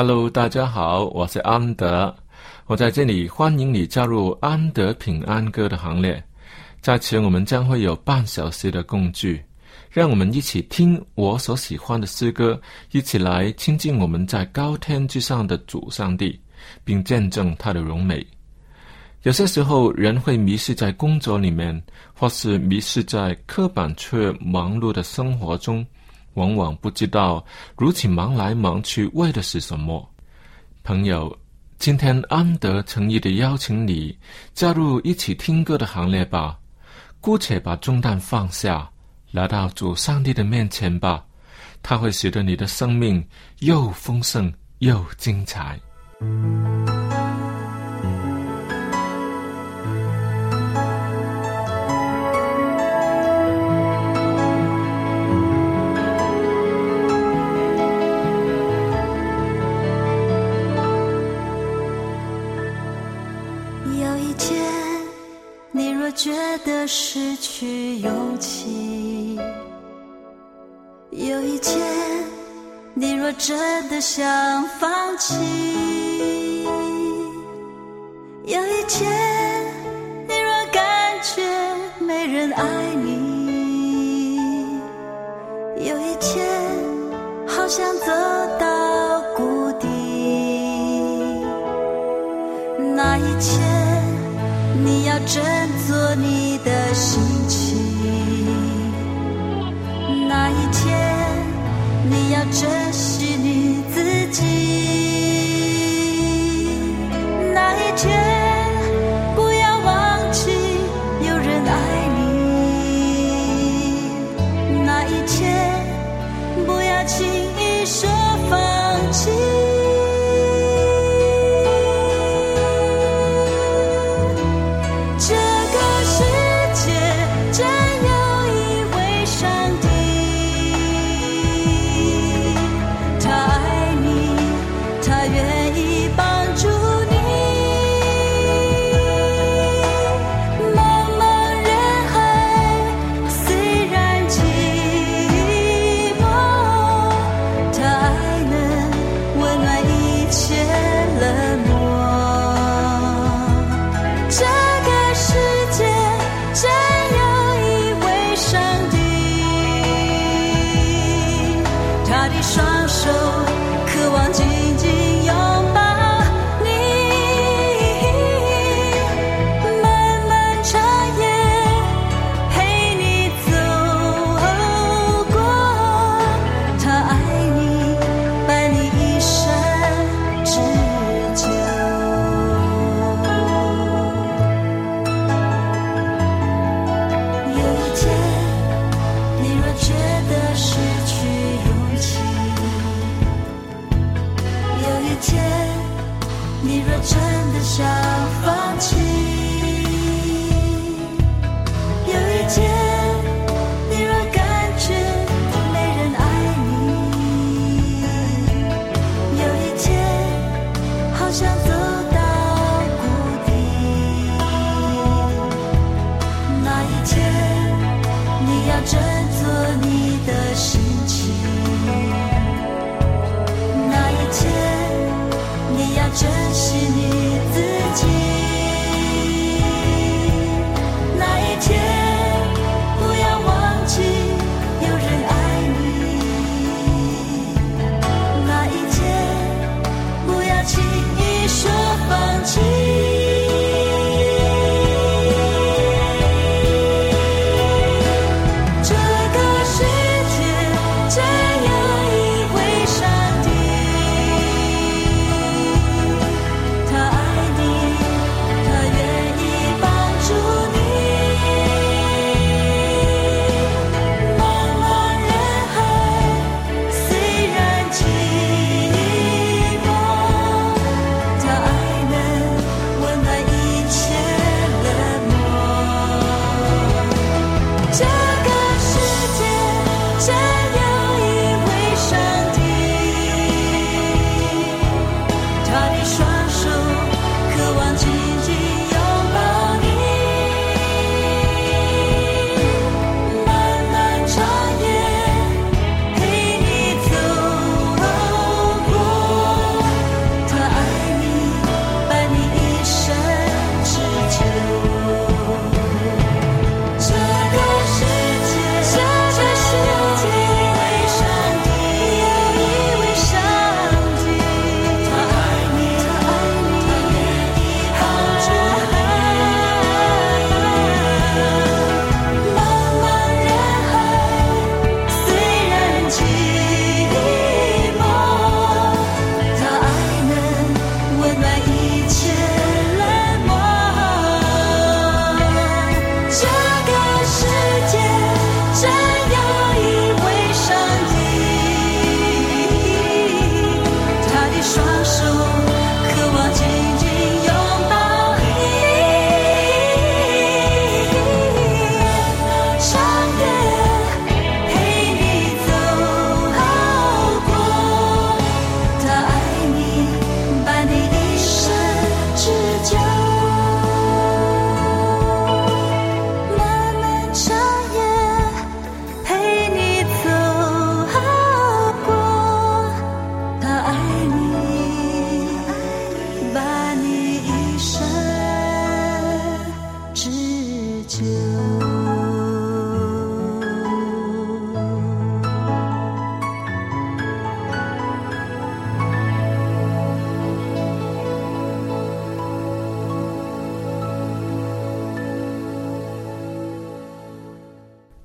Hello，大家好，我是安德，我在这里欢迎你加入安德平安歌的行列。在此，我们将会有半小时的共聚，让我们一起听我所喜欢的诗歌，一起来亲近我们在高天之上的主上帝，并见证他的荣美。有些时候，人会迷失在工作里面，或是迷失在刻板却忙碌的生活中。往往不知道如此忙来忙去为的是什么。朋友，今天安德诚意的邀请你加入一起听歌的行列吧。姑且把重担放下，来到主上帝的面前吧。他会使得你的生命又丰盛又精彩。觉得失去勇气，有一天你若真的想放弃，有一天轻易说放弃要振作你的心情。那一天你要珍惜你自己。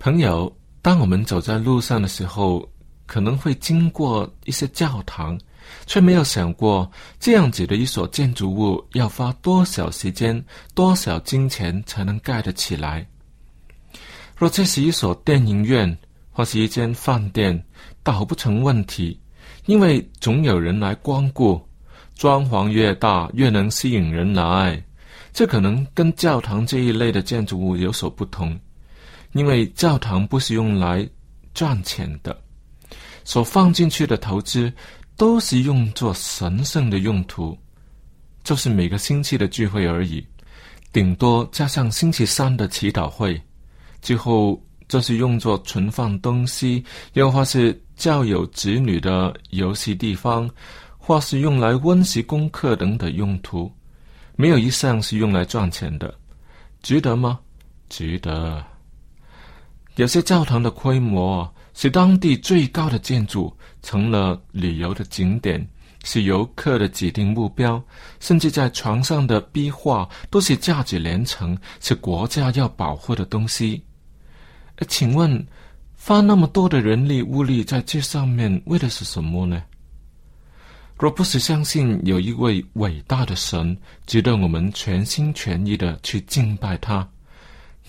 朋友，当我们走在路上的时候，可能会经过一些教堂，却没有想过这样子的一所建筑物要花多少时间、多少金钱才能盖得起来。若这是一所电影院或是一间饭店，倒不成问题，因为总有人来光顾。装潢越大，越能吸引人来。这可能跟教堂这一类的建筑物有所不同，因为教堂不是用来赚钱的，所放进去的投资都是用作神圣的用途，就是每个星期的聚会而已，顶多加上星期三的祈祷会。之后，这是用作存放东西，又或是教有子女的游戏地方。或是用来温习功课等的用途，没有一项是用来赚钱的，值得吗？值得。有些教堂的规模是当地最高的建筑，成了旅游的景点，是游客的指定目标，甚至在床上的壁画都是价值连城，是国家要保护的东西。请问，花那么多的人力物力在这上面，为的是什么呢？若不是相信有一位伟大的神值得我们全心全意的去敬拜他，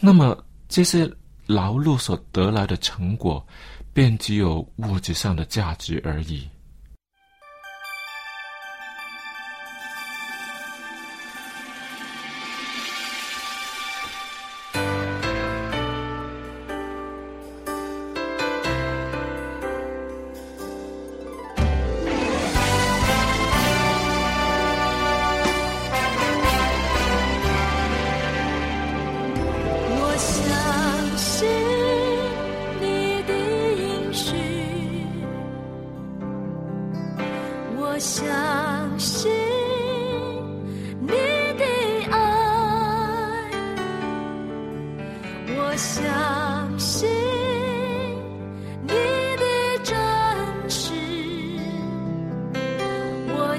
那么这些劳碌所得来的成果，便只有物质上的价值而已。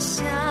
想。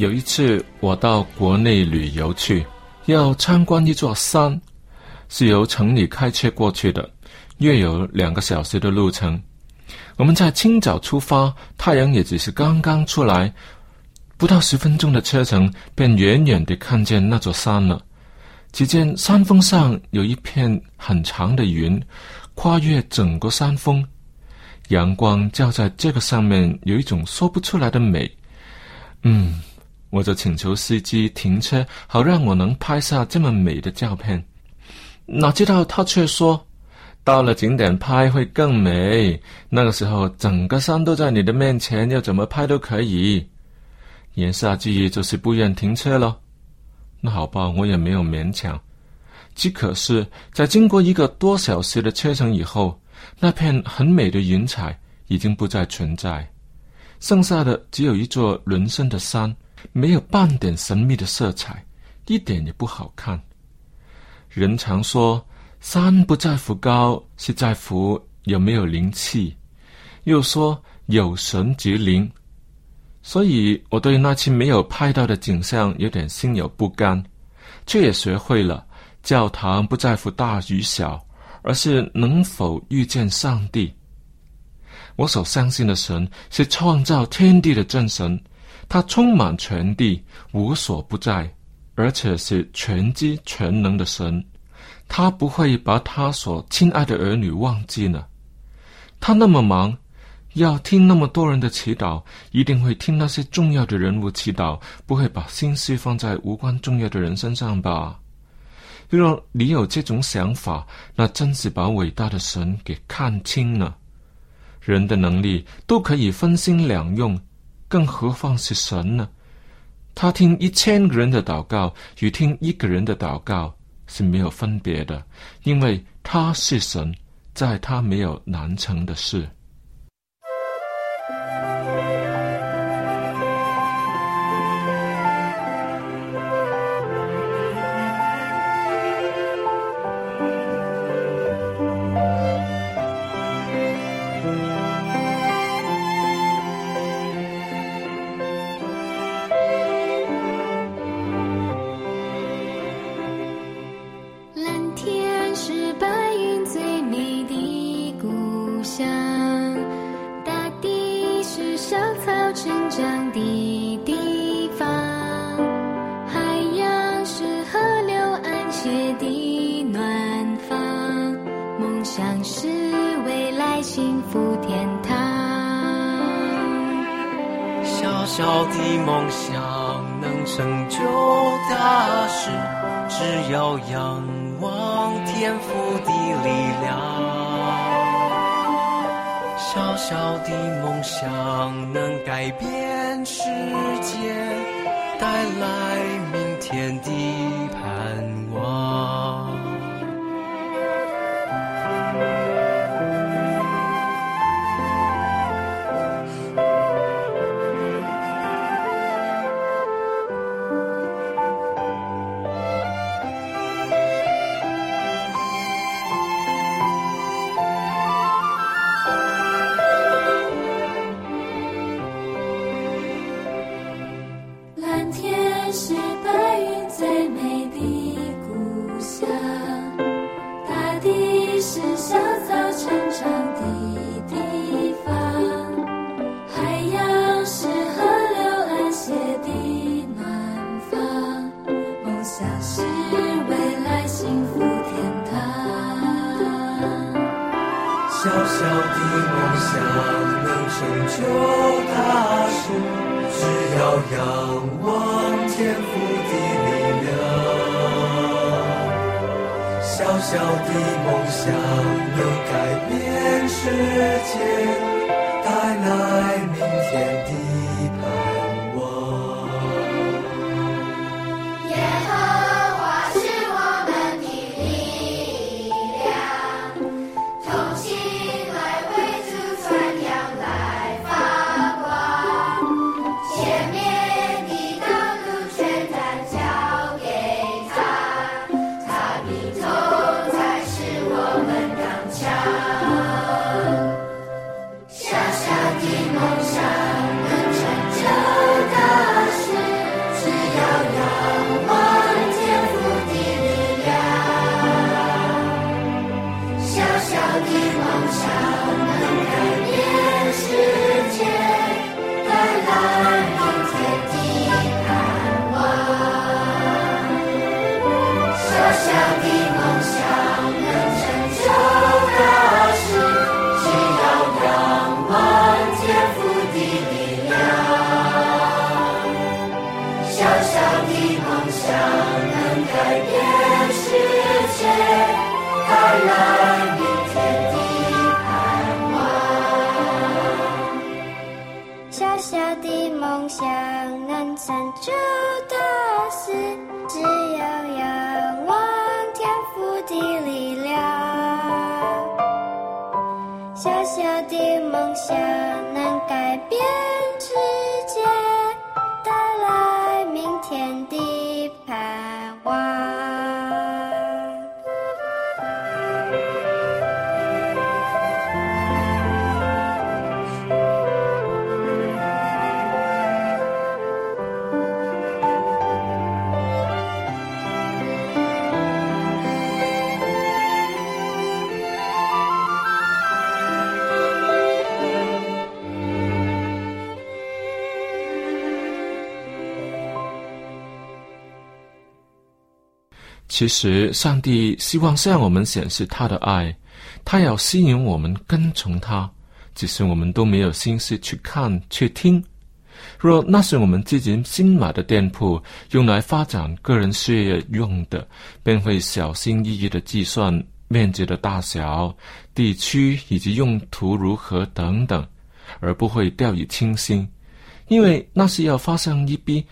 有一次，我到国内旅游去，要参观一座山，是由城里开车过去的，约有两个小时的路程。我们在清早出发，太阳也只是刚刚出来，不到十分钟的车程，便远远地看见那座山了。只见山峰上有一片很长的云，跨越整个山峰，阳光照在这个上面，有一种说不出来的美。嗯，我就请求司机停车，好让我能拍下这么美的照片。哪知道他却说，到了景点拍会更美。那个时候，整个山都在你的面前，要怎么拍都可以。言下之意就是不愿停车了。那好吧，我也没有勉强。只可是，在经过一个多小时的车程以后，那片很美的云彩已经不再存在，剩下的只有一座轮身的山，没有半点神秘的色彩，一点也不好看。人常说，山不在乎高，是在乎有没有灵气；又说有神即灵。所以我对那期没有拍到的景象有点心有不甘，却也学会了教堂不在乎大与小，而是能否遇见上帝。我所相信的神是创造天地的真神，他充满全地，无所不在，而且是全知全能的神。他不会把他所亲爱的儿女忘记呢。他那么忙。要听那么多人的祈祷，一定会听那些重要的人物祈祷，不会把心思放在无关重要的人身上吧？若你有这种想法，那真是把伟大的神给看清了。人的能力都可以分心两用，更何况是神呢？他听一千个人的祷告，与听一个人的祷告是没有分别的，因为他是神，在他没有难成的事。长的地方，海洋是河流安歇的暖房，梦想是未来幸福天堂。小小的梦想能成就大事，只要仰望天赋的力量。小小的梦想能改变世界，带来明天的梦想能改变世界，带来明天的其实，上帝希望向我们显示他的爱，他要吸引我们跟从他，只是我们都没有心思去看、去听。若那是我们自己新买的店铺，用来发展个人事业用的，便会小心翼翼的计算面积的大小、地区以及用途如何等等，而不会掉以轻心，因为那是要发生一笔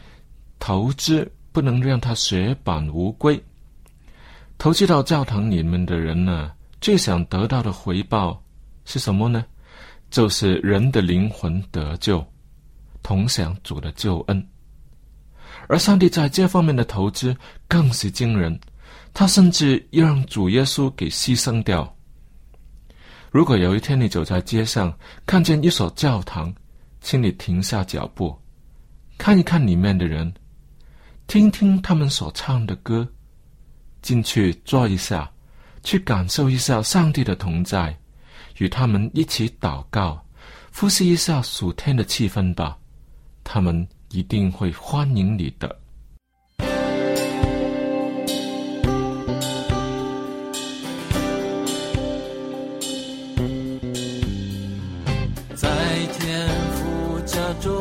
投资，不能让它血本无归。投资到教堂里面的人呢，最想得到的回报是什么呢？就是人的灵魂得救，同享主的救恩。而上帝在这方面的投资更是惊人，他甚至要让主耶稣给牺牲掉。如果有一天你走在街上，看见一所教堂，请你停下脚步，看一看里面的人，听听他们所唱的歌。进去坐一下，去感受一下上帝的同在，与他们一起祷告，呼吸一下属天的气氛吧。他们一定会欢迎你的。在天父家中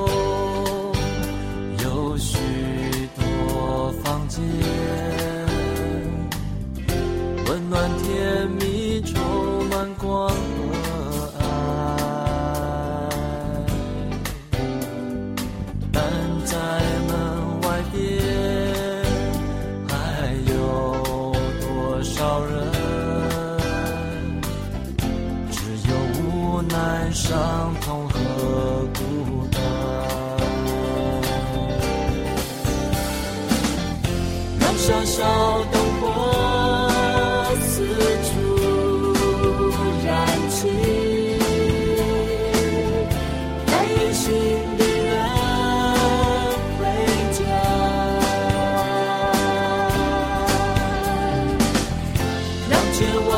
让千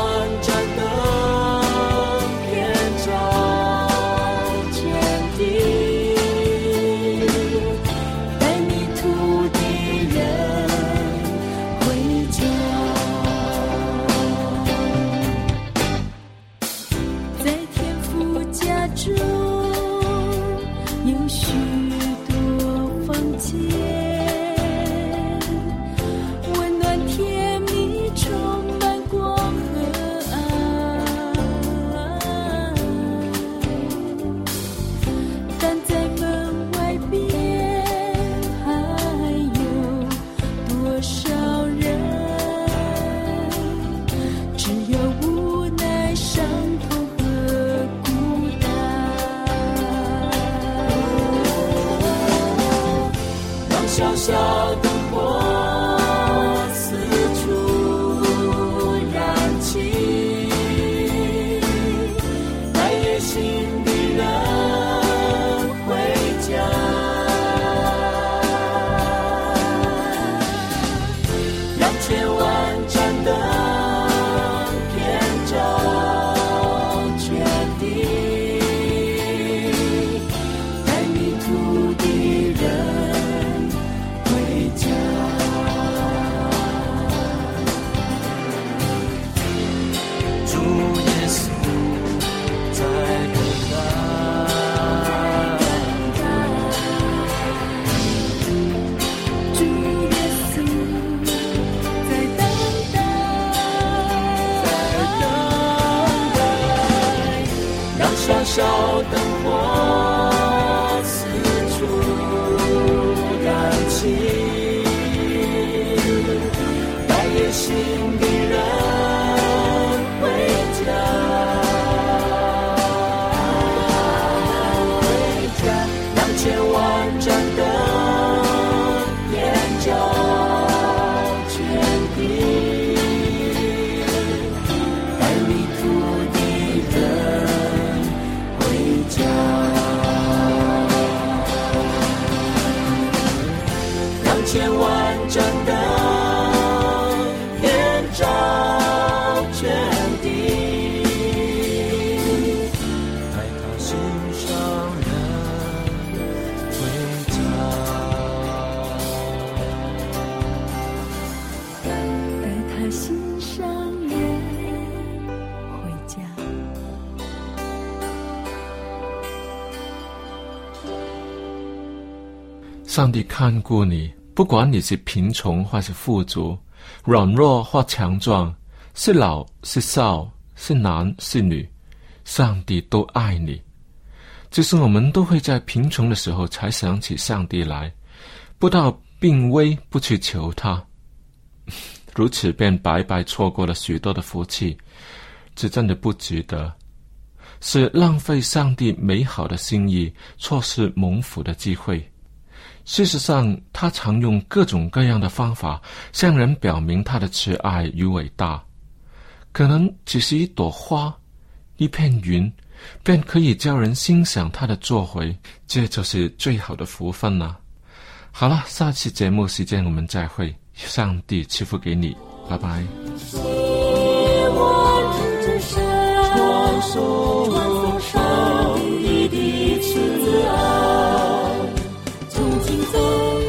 小小的小小灯火上帝看顾你，不管你是贫穷或是富足，软弱或强壮，是老是少，是男是女，上帝都爱你。只是我们都会在贫穷的时候才想起上帝来，不到病危不去求他，如此便白白错过了许多的福气，这真的不值得，是浪费上帝美好的心意，错失蒙福的机会。事实上，他常用各种各样的方法向人表明他的慈爱与伟大。可能只是一朵花、一片云，便可以叫人欣赏他的作为，这就是最好的福分了、好了，下期节目时间我们再会，上帝赐福给你，拜拜。从今走